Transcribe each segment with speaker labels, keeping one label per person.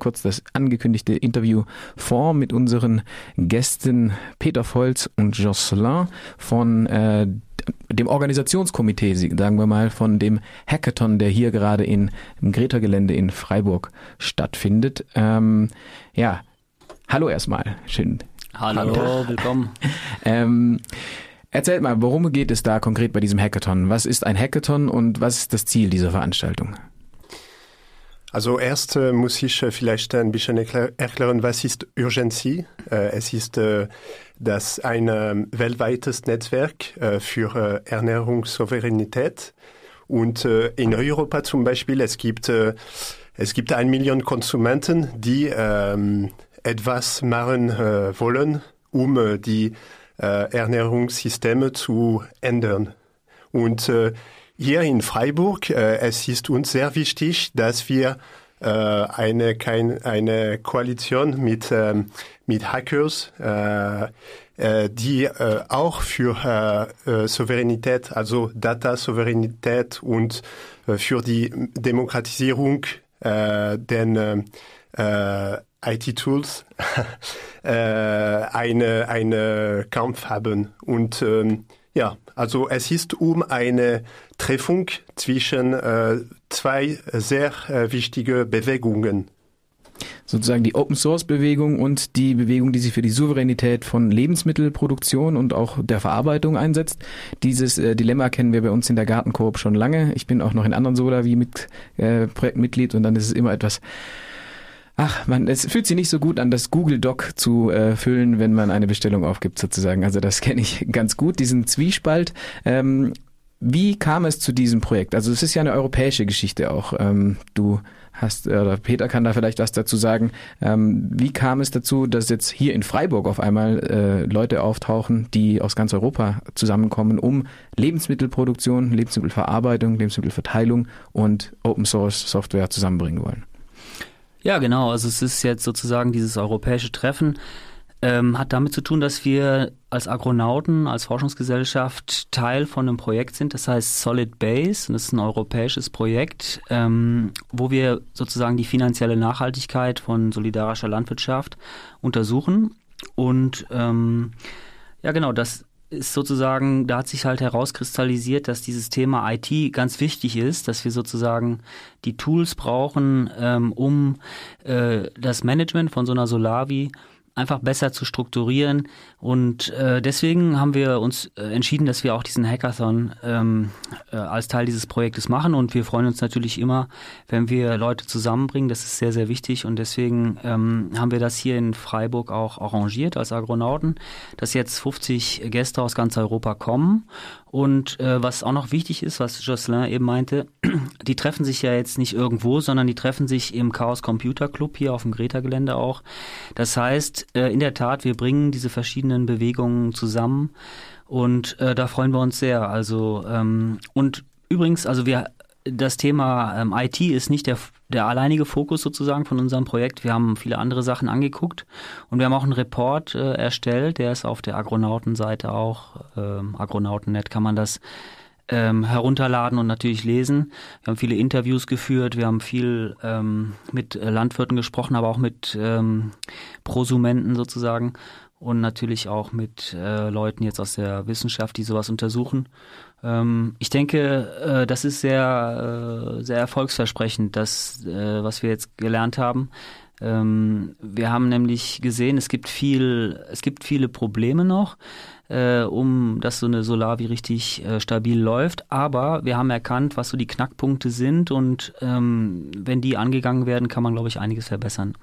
Speaker 1: kurz das angekündigte Interview vor mit unseren Gästen Peter Volz und Jocelyn von äh, dem Organisationskomitee, sagen wir mal, von dem Hackathon, der hier gerade in, im Greta-Gelände in Freiburg stattfindet. Ähm, ja, hallo erstmal. Schön.
Speaker 2: Hallo, hallo. willkommen.
Speaker 1: ähm, erzählt mal, worum geht es da konkret bei diesem Hackathon? Was ist ein Hackathon und was ist das Ziel dieser Veranstaltung?
Speaker 3: Also erst äh, muss ich äh, vielleicht ein bisschen erklär erklären, was ist Urgency. Äh, es ist äh, das ein ähm, weltweites Netzwerk äh, für äh, Ernährungssouveränität. Und in Europa zum Beispiel, es gibt, es gibt ein Million Konsumenten, die ähm, etwas machen wollen, um die Ernährungssysteme zu ändern. Und hier in Freiburg, äh, es ist uns sehr wichtig, dass wir äh, eine, kein, eine Koalition mit, ähm, mit Hackers, äh, äh, die äh, auch für äh, äh, Souveränität, also Data-Souveränität und äh, für die Demokratisierung äh, den äh, IT-Tools äh, eine, eine Kampf haben. Und ähm, ja, also es ist um eine Treffung zwischen äh, zwei sehr äh, wichtige Bewegungen.
Speaker 1: Sozusagen die Open Source Bewegung und die Bewegung, die sich für die Souveränität von Lebensmittelproduktion und auch der Verarbeitung einsetzt. Dieses äh, Dilemma kennen wir bei uns in der Gartenkoop schon lange. Ich bin auch noch in anderen Soda wie mit äh, Projektmitglied und dann ist es immer etwas Ach, man, es fühlt sich nicht so gut an, das Google Doc zu äh, füllen, wenn man eine Bestellung aufgibt, sozusagen. Also das kenne ich ganz gut, diesen Zwiespalt. Ähm, wie kam es zu diesem Projekt? Also es ist ja eine europäische Geschichte auch. Ähm, du hast, oder Peter kann da vielleicht was dazu sagen. Ähm, wie kam es dazu, dass jetzt hier in Freiburg auf einmal äh, Leute auftauchen, die aus ganz Europa zusammenkommen, um Lebensmittelproduktion, Lebensmittelverarbeitung, Lebensmittelverteilung und Open Source Software zusammenbringen wollen?
Speaker 2: Ja, genau. Also es ist jetzt sozusagen dieses europäische Treffen. Ähm, hat damit zu tun, dass wir als Agronauten, als Forschungsgesellschaft Teil von einem Projekt sind, das heißt Solid Base. Und das ist ein europäisches Projekt, ähm, wo wir sozusagen die finanzielle Nachhaltigkeit von solidarischer Landwirtschaft untersuchen. Und ähm, ja, genau, das ist sozusagen, da hat sich halt herauskristallisiert, dass dieses Thema IT ganz wichtig ist, dass wir sozusagen die Tools brauchen, ähm, um äh, das Management von so einer Solavi einfach besser zu strukturieren. Und äh, deswegen haben wir uns äh, entschieden, dass wir auch diesen Hackathon ähm, äh, als Teil dieses Projektes machen. Und wir freuen uns natürlich immer, wenn wir Leute zusammenbringen. Das ist sehr, sehr wichtig. Und deswegen ähm, haben wir das hier in Freiburg auch arrangiert als Agronauten, dass jetzt 50 Gäste aus ganz Europa kommen und äh, was auch noch wichtig ist, was Jocelyn eben meinte, die treffen sich ja jetzt nicht irgendwo, sondern die treffen sich im Chaos Computer Club hier auf dem Greta-Gelände auch. Das heißt, äh, in der Tat, wir bringen diese verschiedenen Bewegungen zusammen und äh, da freuen wir uns sehr. Also ähm, und übrigens, also wir das Thema ähm, IT ist nicht der, der alleinige Fokus sozusagen von unserem Projekt. Wir haben viele andere Sachen angeguckt und wir haben auch einen Report äh, erstellt, der ist auf der Agronautenseite auch, ähm, Agronautennet kann man das ähm, herunterladen und natürlich lesen. Wir haben viele Interviews geführt, wir haben viel ähm, mit Landwirten gesprochen, aber auch mit ähm, Prosumenten sozusagen und natürlich auch mit äh, Leuten jetzt aus der Wissenschaft, die sowas untersuchen. Ähm, ich denke, äh, das ist sehr, äh, sehr erfolgsversprechend, das, äh, was wir jetzt gelernt haben. Ähm, wir haben nämlich gesehen, es gibt viel, es gibt viele Probleme noch, äh, um dass so eine Solavi richtig äh, stabil läuft. Aber wir haben erkannt, was so die Knackpunkte sind und ähm, wenn die angegangen werden, kann man, glaube ich, einiges verbessern.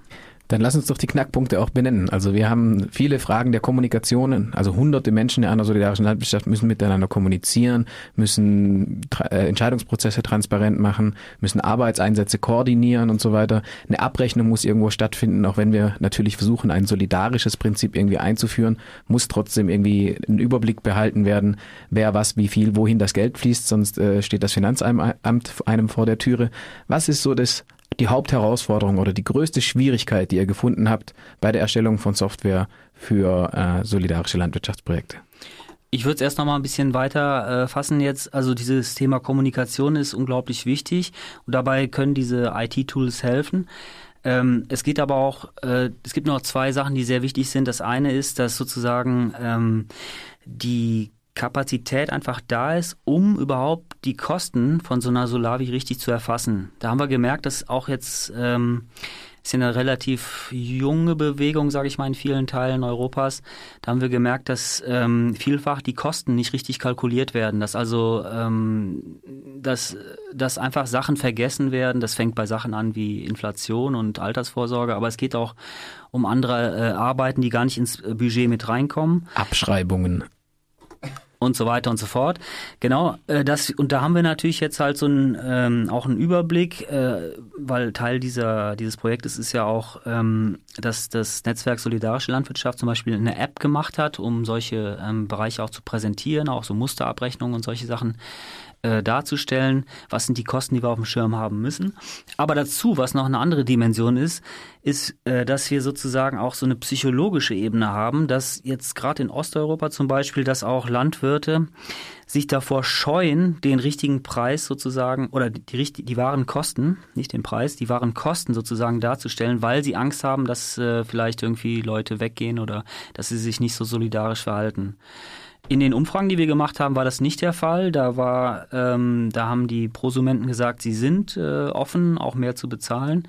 Speaker 1: Dann lass uns doch die Knackpunkte auch benennen. Also wir haben viele Fragen der Kommunikation. Also hunderte Menschen in einer solidarischen Landwirtschaft müssen miteinander kommunizieren, müssen äh, Entscheidungsprozesse transparent machen, müssen Arbeitseinsätze koordinieren und so weiter. Eine Abrechnung muss irgendwo stattfinden, auch wenn wir natürlich versuchen, ein solidarisches Prinzip irgendwie einzuführen, muss trotzdem irgendwie ein Überblick behalten werden, wer was, wie viel, wohin das Geld fließt, sonst äh, steht das Finanzamt einem vor der Türe. Was ist so das die Hauptherausforderung oder die größte Schwierigkeit, die ihr gefunden habt bei der Erstellung von Software für äh, solidarische Landwirtschaftsprojekte?
Speaker 2: Ich würde es erst noch mal ein bisschen weiter äh, fassen jetzt. Also dieses Thema Kommunikation ist unglaublich wichtig und dabei können diese IT-Tools helfen. Ähm, es geht aber auch, äh, es gibt noch zwei Sachen, die sehr wichtig sind. Das eine ist, dass sozusagen ähm, die Kapazität einfach da ist, um überhaupt die Kosten von so einer Solavi richtig zu erfassen. Da haben wir gemerkt, dass auch jetzt ähm, ist eine relativ junge Bewegung, sage ich mal, in vielen Teilen Europas. Da haben wir gemerkt, dass ähm, vielfach die Kosten nicht richtig kalkuliert werden, dass also ähm, dass, dass einfach Sachen vergessen werden. Das fängt bei Sachen an wie Inflation und Altersvorsorge, aber es geht auch um andere äh, Arbeiten, die gar nicht ins Budget mit reinkommen.
Speaker 1: Abschreibungen
Speaker 2: und so weiter und so fort. Genau, äh, das und da haben wir natürlich jetzt halt so einen ähm, auch einen Überblick, äh, weil Teil dieser dieses Projektes ist ja auch, ähm, dass das Netzwerk Solidarische Landwirtschaft zum Beispiel eine App gemacht hat, um solche ähm, Bereiche auch zu präsentieren, auch so Musterabrechnungen und solche Sachen äh, darzustellen, was sind die Kosten, die wir auf dem Schirm haben müssen. Aber dazu, was noch eine andere Dimension ist, ist, äh, dass wir sozusagen auch so eine psychologische Ebene haben, dass jetzt gerade in Osteuropa zum Beispiel, dass auch Landwirte sich davor scheuen, den richtigen Preis sozusagen oder die, die, die wahren Kosten, nicht den Preis, die wahren Kosten sozusagen darzustellen, weil sie Angst haben, dass äh, vielleicht irgendwie Leute weggehen oder dass sie sich nicht so solidarisch verhalten. In den Umfragen, die wir gemacht haben, war das nicht der Fall. Da war, ähm, da haben die Prosumenten gesagt, sie sind äh, offen, auch mehr zu bezahlen.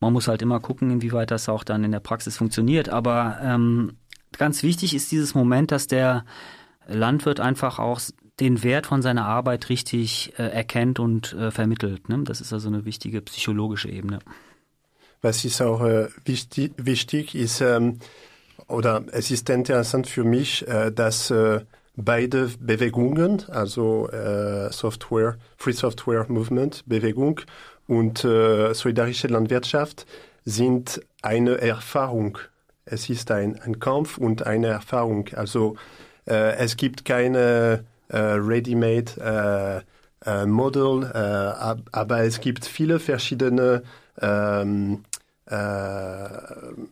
Speaker 2: Man muss halt immer gucken, inwieweit das auch dann in der Praxis funktioniert. Aber ähm, ganz wichtig ist dieses Moment, dass der Landwirt einfach auch den Wert von seiner Arbeit richtig äh, erkennt und äh, vermittelt. Ne? Das ist also eine wichtige psychologische Ebene.
Speaker 3: Was ist auch äh, wichtig, wichtig ist, ähm, oder es ist interessant für mich, äh, dass äh, beide Bewegungen, also äh, Software, Free Software Movement, Bewegung und solidarische Landwirtschaft sind eine Erfahrung. Es ist ein, ein Kampf und eine Erfahrung. Also es gibt keine ready-made Model, aber es gibt viele verschiedene ähm,
Speaker 2: äh,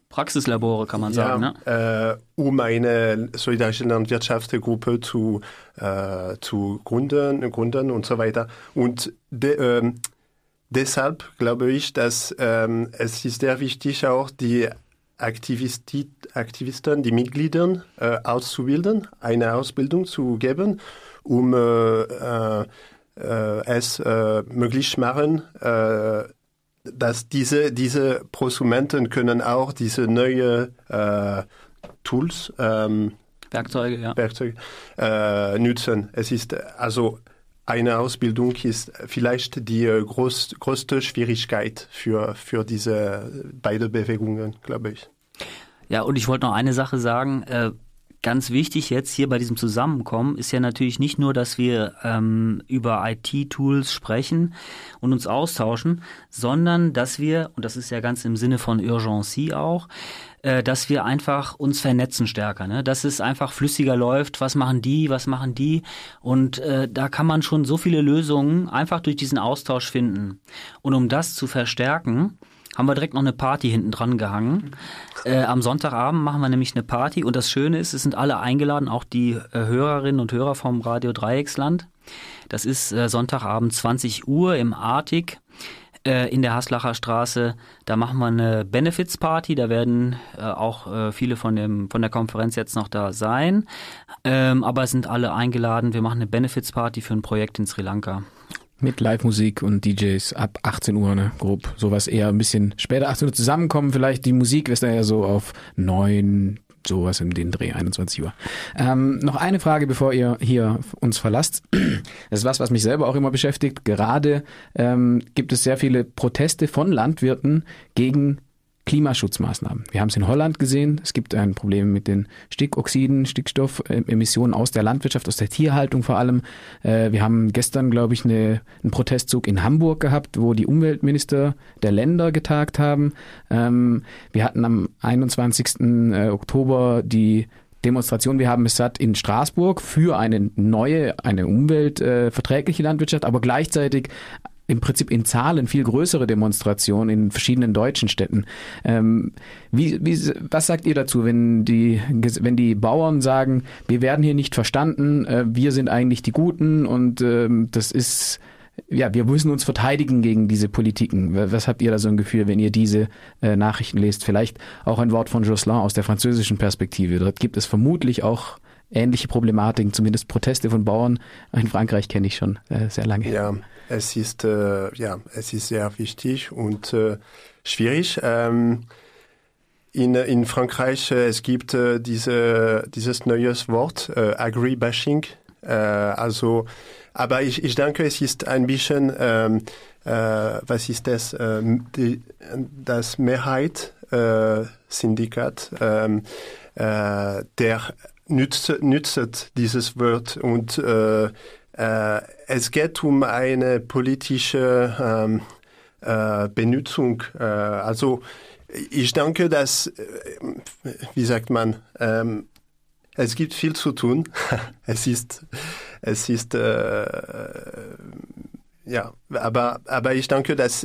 Speaker 2: Praxislabore kann man sagen, ja,
Speaker 3: ne? äh, um eine solidarische Landwirtschaftsgruppe zu, äh, zu gründen, gründen und so weiter. Und de, ähm, deshalb glaube ich, dass ähm, es ist sehr wichtig auch die Aktivisti Aktivisten, die Mitglieder äh, auszubilden, eine Ausbildung zu geben, um äh, äh, äh es äh, möglich machen, äh, dass diese, diese Prosumenten können auch diese neue äh, Tools, ähm,
Speaker 2: Werkzeuge, ja.
Speaker 3: Werkzeuge äh, nutzen. Es ist also eine Ausbildung ist vielleicht die äh, groß, größte Schwierigkeit für, für diese beide Bewegungen, glaube ich.
Speaker 2: Ja, und ich wollte noch eine Sache sagen. Äh, Ganz wichtig jetzt hier bei diesem Zusammenkommen ist ja natürlich nicht nur, dass wir ähm, über IT-Tools sprechen und uns austauschen, sondern dass wir, und das ist ja ganz im Sinne von Urgency auch, äh, dass wir einfach uns vernetzen stärker, ne? dass es einfach flüssiger läuft, was machen die, was machen die und äh, da kann man schon so viele Lösungen einfach durch diesen Austausch finden. Und um das zu verstärken, haben wir direkt noch eine Party hinten dran gehangen. Äh, am Sonntagabend machen wir nämlich eine Party und das Schöne ist, es sind alle eingeladen, auch die äh, Hörerinnen und Hörer vom Radio Dreiecksland. Das ist äh, Sonntagabend 20 Uhr im Artig äh, in der Haslacher Straße. Da machen wir eine Benefits Party. Da werden äh, auch äh, viele von dem von der Konferenz jetzt noch da sein. Ähm, aber es sind alle eingeladen. Wir machen eine Benefits Party für ein Projekt in Sri Lanka.
Speaker 1: Mit Live-Musik und DJs ab 18 Uhr, ne, grob. Sowas eher ein bisschen später 18 Uhr zusammenkommen. Vielleicht die Musik ist dann ja so auf neun, sowas in den Dreh, 21 Uhr. Ähm, noch eine Frage, bevor ihr hier uns verlasst. Das ist was, was mich selber auch immer beschäftigt. Gerade ähm, gibt es sehr viele Proteste von Landwirten gegen Klimaschutzmaßnahmen. Wir haben es in Holland gesehen. Es gibt ein Problem mit den Stickoxiden, Stickstoffemissionen aus der Landwirtschaft, aus der Tierhaltung vor allem. Äh, wir haben gestern, glaube ich, eine, einen Protestzug in Hamburg gehabt, wo die Umweltminister der Länder getagt haben. Ähm, wir hatten am 21. Äh, Oktober die Demonstration, wir haben es satt in Straßburg für eine neue, eine umweltverträgliche Landwirtschaft, aber gleichzeitig im Prinzip in Zahlen viel größere Demonstrationen in verschiedenen deutschen Städten. Ähm, wie, wie, was sagt ihr dazu, wenn die, wenn die Bauern sagen, wir werden hier nicht verstanden, äh, wir sind eigentlich die Guten und ähm, das ist ja, wir müssen uns verteidigen gegen diese Politiken. Was habt ihr da so ein Gefühl, wenn ihr diese äh, Nachrichten lest? Vielleicht auch ein Wort von Jocelyn aus der französischen Perspektive. Dort gibt es vermutlich auch ähnliche Problematiken, zumindest Proteste von Bauern. In Frankreich kenne ich schon äh, sehr lange.
Speaker 3: Ja, es ist, äh, ja, es ist sehr wichtig und äh, schwierig. Ähm, in, in Frankreich, äh, es gibt äh, diese, dieses neues Wort, äh, Agri-Bashing. Also, aber ich, ich denke, es ist ein bisschen, ähm, äh, was ist das, ähm, die, das Mehrheit Syndikat, ähm, äh, der nützt, nützt dieses Wort und äh, äh, es geht um eine politische ähm, äh, Benutzung. Äh, also ich denke, dass, äh, wie sagt man, ähm, es gibt viel zu tun. es ist, es ist, äh, ja, aber, aber ich denke, dass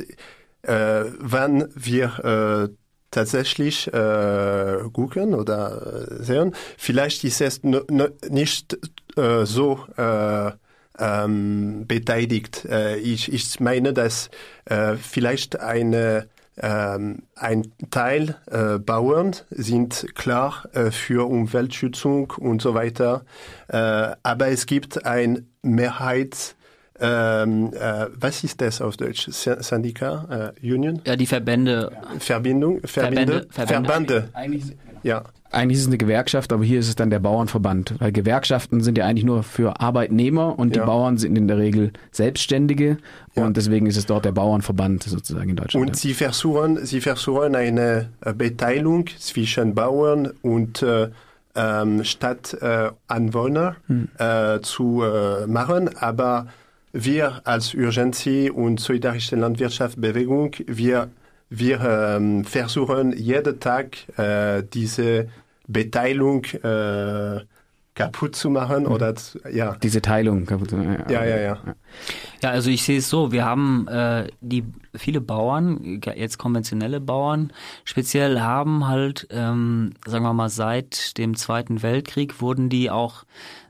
Speaker 3: äh, wenn wir äh, tatsächlich äh, gucken oder äh, sehen, vielleicht ist es nicht äh, so äh, ähm, beteiligt. Äh, ich, ich meine, dass äh, vielleicht eine ähm, ein Teil äh, Bauern sind klar äh, für Umweltschützung und so weiter, äh, aber es gibt ein Mehrheits ähm, äh, was ist das auf Deutsch? Syndikat, äh, Union?
Speaker 2: Ja, die Verbände.
Speaker 3: Verbindung, Verbände, Verbände. Verbände.
Speaker 1: Eigentlich, ja. Eigentlich ist es eine Gewerkschaft, aber hier ist es dann der Bauernverband, weil Gewerkschaften sind ja eigentlich nur für Arbeitnehmer und die ja. Bauern sind in der Regel Selbstständige ja. und deswegen ist es dort der Bauernverband sozusagen in Deutschland.
Speaker 3: Und sie versuchen, sie versuchen eine äh, Beteiligung zwischen Bauern und äh, ähm, Stadtanwohner hm. äh, zu äh, machen, aber wir als Urgency und Solidarische Landwirtschaftsbewegung, wir, wir ähm, versuchen jeden Tag äh, diese Beteiligung äh, kaputt zu machen mhm. oder ja.
Speaker 1: Diese Teilung kaputt zu
Speaker 3: machen. Ja, ja, ja.
Speaker 2: Ja, also ich sehe es so, wir haben äh, die viele Bauern, jetzt konventionelle Bauern, speziell haben halt, ähm, sagen wir mal, seit dem Zweiten Weltkrieg wurden die auch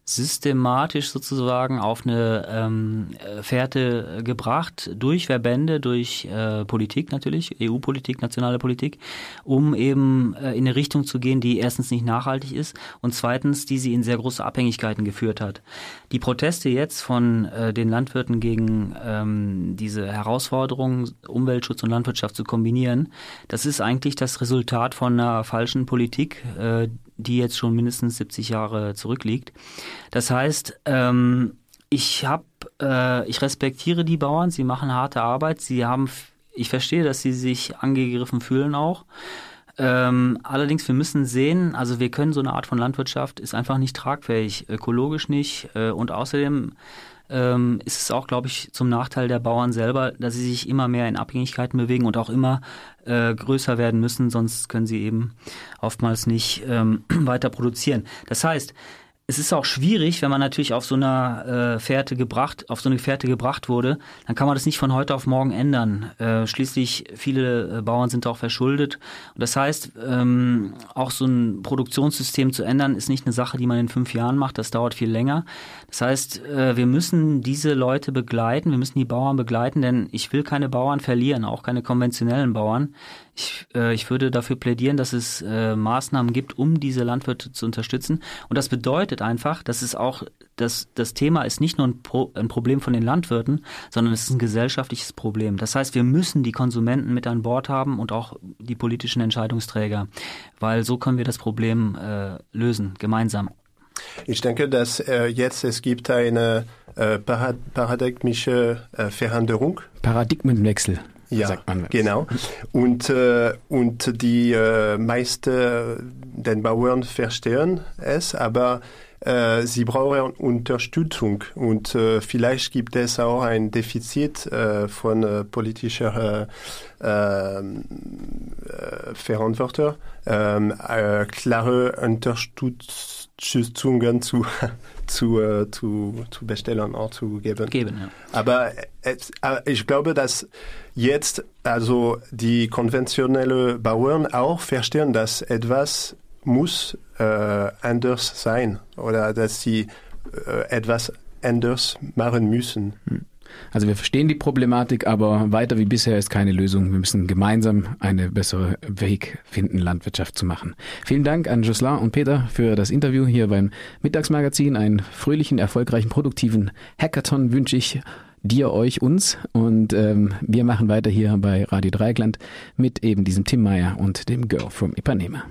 Speaker 2: systematisch sozusagen auf eine ähm, Fährte gebracht durch Verbände, durch äh, Politik natürlich, EU-Politik, nationale Politik, um eben äh, in eine Richtung zu gehen, die erstens nicht nachhaltig ist und zweitens, die sie in sehr große Abhängigkeiten geführt hat. Die Proteste jetzt von äh, den Landwirten gegen ähm, diese Herausforderungen, Umweltschutz und Landwirtschaft zu kombinieren, das ist eigentlich das Resultat von einer falschen Politik, äh, die jetzt schon mindestens 70 Jahre zurückliegt. Das heißt, ähm, ich habe, äh, ich respektiere die Bauern, sie machen harte Arbeit, sie haben, ich verstehe, dass sie sich angegriffen fühlen auch. Ähm, allerdings, wir müssen sehen, also wir können so eine Art von Landwirtschaft ist einfach nicht tragfähig, ökologisch nicht äh, und außerdem ähm, ist es auch, glaube ich, zum Nachteil der Bauern selber, dass sie sich immer mehr in Abhängigkeiten bewegen und auch immer äh, größer werden müssen, sonst können sie eben oftmals nicht ähm, weiter produzieren. Das heißt, es ist auch schwierig, wenn man natürlich auf so einer äh, Fährte gebracht, auf so eine Fährte gebracht wurde, dann kann man das nicht von heute auf morgen ändern. Äh, schließlich viele äh, Bauern sind auch verschuldet. Und das heißt, ähm, auch so ein Produktionssystem zu ändern, ist nicht eine Sache, die man in fünf Jahren macht. Das dauert viel länger. Das heißt, äh, wir müssen diese Leute begleiten, wir müssen die Bauern begleiten, denn ich will keine Bauern verlieren, auch keine konventionellen Bauern. Ich, äh, ich würde dafür plädieren, dass es äh, Maßnahmen gibt, um diese Landwirte zu unterstützen. Und das bedeutet einfach, dass es auch, dass das Thema ist nicht nur ein, Pro, ein Problem von den Landwirten, sondern es ist ein gesellschaftliches Problem. Das heißt, wir müssen die Konsumenten mit an Bord haben und auch die politischen Entscheidungsträger, weil so können wir das Problem äh, lösen, gemeinsam.
Speaker 3: Ich denke, dass äh, jetzt es gibt eine äh, paradigmische äh, Veränderung.
Speaker 1: Paradigmenwechsel
Speaker 3: ja, sagt man. Genau. Und, äh, und die äh, meisten den Bauern verstehen es, aber äh, sie brauchen Unterstützung und äh, vielleicht gibt es auch ein Defizit äh, von äh, politischer äh, äh, Verantwortung, äh, äh, klare Unterstützungen zu zu, äh, zu, zu bestellen oder zu geben.
Speaker 2: geben ja.
Speaker 3: Aber äh, ich glaube, dass jetzt also die konventionellen Bauern auch verstehen, dass etwas muss äh, anders sein oder dass sie äh, etwas anders machen müssen. Hm.
Speaker 1: Also wir verstehen die Problematik, aber weiter wie bisher ist keine Lösung. Wir müssen gemeinsam eine bessere Weg finden, Landwirtschaft zu machen. Vielen Dank an Jocelyn und Peter für das Interview hier beim Mittagsmagazin. Einen fröhlichen, erfolgreichen, produktiven Hackathon wünsche ich dir, euch, uns. Und ähm, wir machen weiter hier bei Radio Dreieckland mit eben diesem Tim Meyer und dem Girl from Ipanema.